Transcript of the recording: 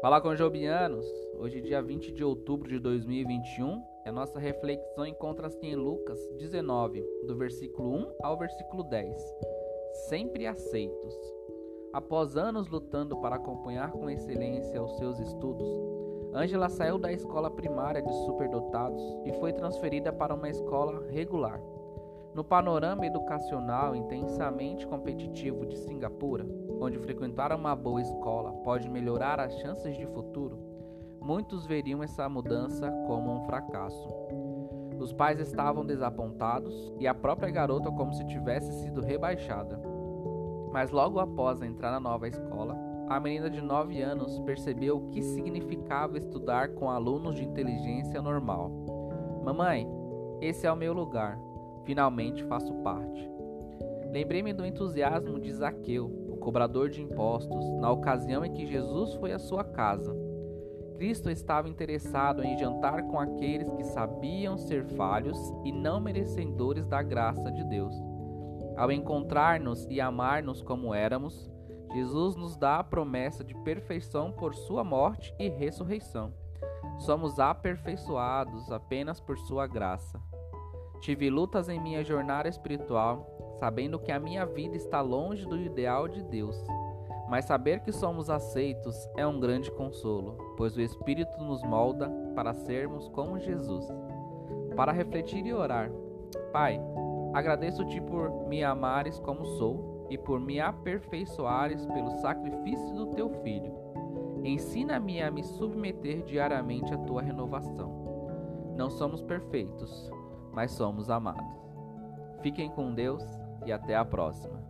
Fala com Jobianos! Hoje, dia 20 de outubro de 2021, a nossa reflexão encontra-se em Lucas 19, do versículo 1 ao versículo 10. Sempre aceitos. Após anos lutando para acompanhar com excelência os seus estudos, Angela saiu da escola primária de superdotados e foi transferida para uma escola regular. No panorama educacional intensamente competitivo de Singapura, onde frequentar uma boa escola pode melhorar as chances de futuro, muitos veriam essa mudança como um fracasso. Os pais estavam desapontados e a própria garota como se tivesse sido rebaixada. Mas logo após entrar na nova escola, a menina de 9 anos percebeu o que significava estudar com alunos de inteligência normal. Mamãe, esse é o meu lugar. Finalmente faço parte. Lembrei-me do entusiasmo de Zaqueu, o cobrador de impostos, na ocasião em que Jesus foi à sua casa. Cristo estava interessado em jantar com aqueles que sabiam ser falhos e não merecedores da graça de Deus. Ao encontrar-nos e amar-nos como éramos, Jesus nos dá a promessa de perfeição por sua morte e ressurreição. Somos aperfeiçoados apenas por sua graça. Tive lutas em minha jornada espiritual, sabendo que a minha vida está longe do ideal de Deus. Mas saber que somos aceitos é um grande consolo, pois o Espírito nos molda para sermos como Jesus. Para refletir e orar, Pai, agradeço-te por me amares como sou e por me aperfeiçoares pelo sacrifício do teu Filho. Ensina-me a me submeter diariamente à tua renovação. Não somos perfeitos, mas somos amados. Fiquem com Deus e até a próxima.